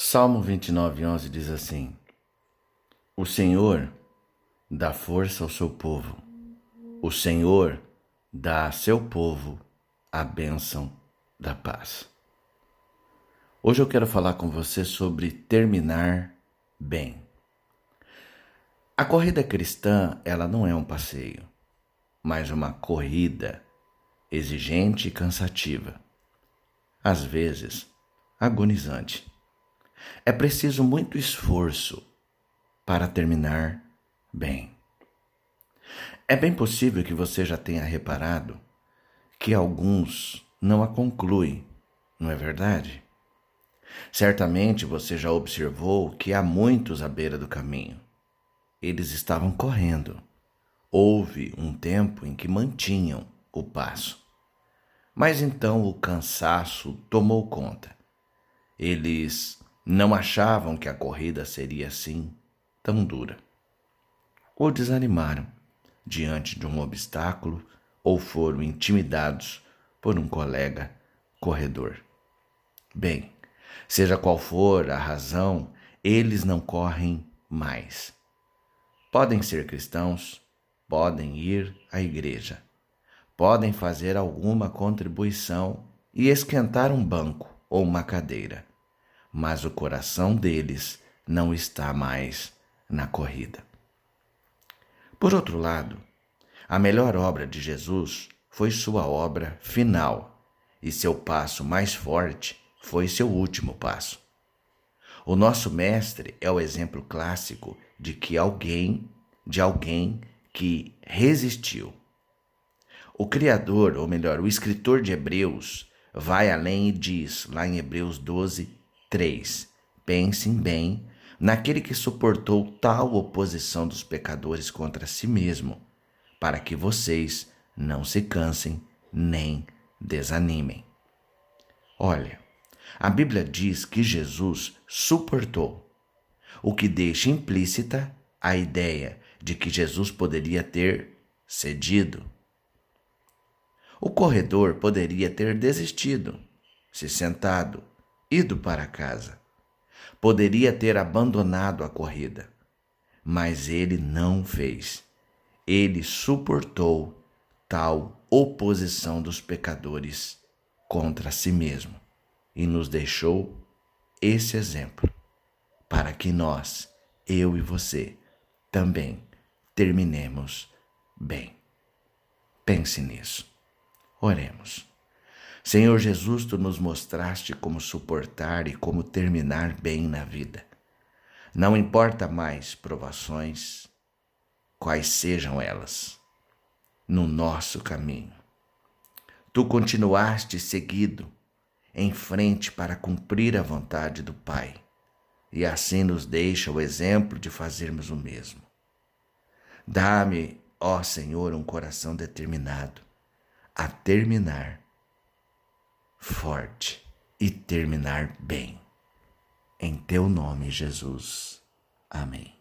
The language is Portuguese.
Salmo 29, 11 diz assim: O Senhor dá força ao seu povo, o Senhor dá a seu povo a bênção da paz. Hoje eu quero falar com você sobre terminar bem. A corrida cristã, ela não é um passeio, mas uma corrida exigente e cansativa, às vezes agonizante. É preciso muito esforço para terminar bem. É bem possível que você já tenha reparado que alguns não a concluem, não é verdade? Certamente você já observou que há muitos à beira do caminho. Eles estavam correndo. Houve um tempo em que mantinham o passo. Mas então o cansaço tomou conta. Eles não achavam que a corrida seria assim tão dura. Ou desanimaram diante de um obstáculo ou foram intimidados por um colega corredor. Bem, seja qual for a razão, eles não correm mais. Podem ser cristãos, podem ir à igreja, podem fazer alguma contribuição e esquentar um banco ou uma cadeira mas o coração deles não está mais na corrida. Por outro lado, a melhor obra de Jesus foi sua obra final e seu passo mais forte foi seu último passo. O nosso mestre é o exemplo clássico de que alguém, de alguém que resistiu. O criador, ou melhor, o escritor de Hebreus, vai além e diz, lá em Hebreus 12, 3. Pensem bem naquele que suportou tal oposição dos pecadores contra si mesmo, para que vocês não se cansem nem desanimem. Olha, a Bíblia diz que Jesus suportou, o que deixa implícita a ideia de que Jesus poderia ter cedido. O corredor poderia ter desistido, se sentado ido para casa. Poderia ter abandonado a corrida, mas ele não fez. Ele suportou tal oposição dos pecadores contra si mesmo e nos deixou esse exemplo para que nós, eu e você, também terminemos bem. Pense nisso. Oremos. Senhor Jesus, tu nos mostraste como suportar e como terminar bem na vida. Não importa mais provações, quais sejam elas, no nosso caminho. Tu continuaste seguido em frente para cumprir a vontade do Pai, e assim nos deixa o exemplo de fazermos o mesmo. Dá-me, ó Senhor, um coração determinado a terminar forte e terminar bem. Em teu nome, Jesus. Amém.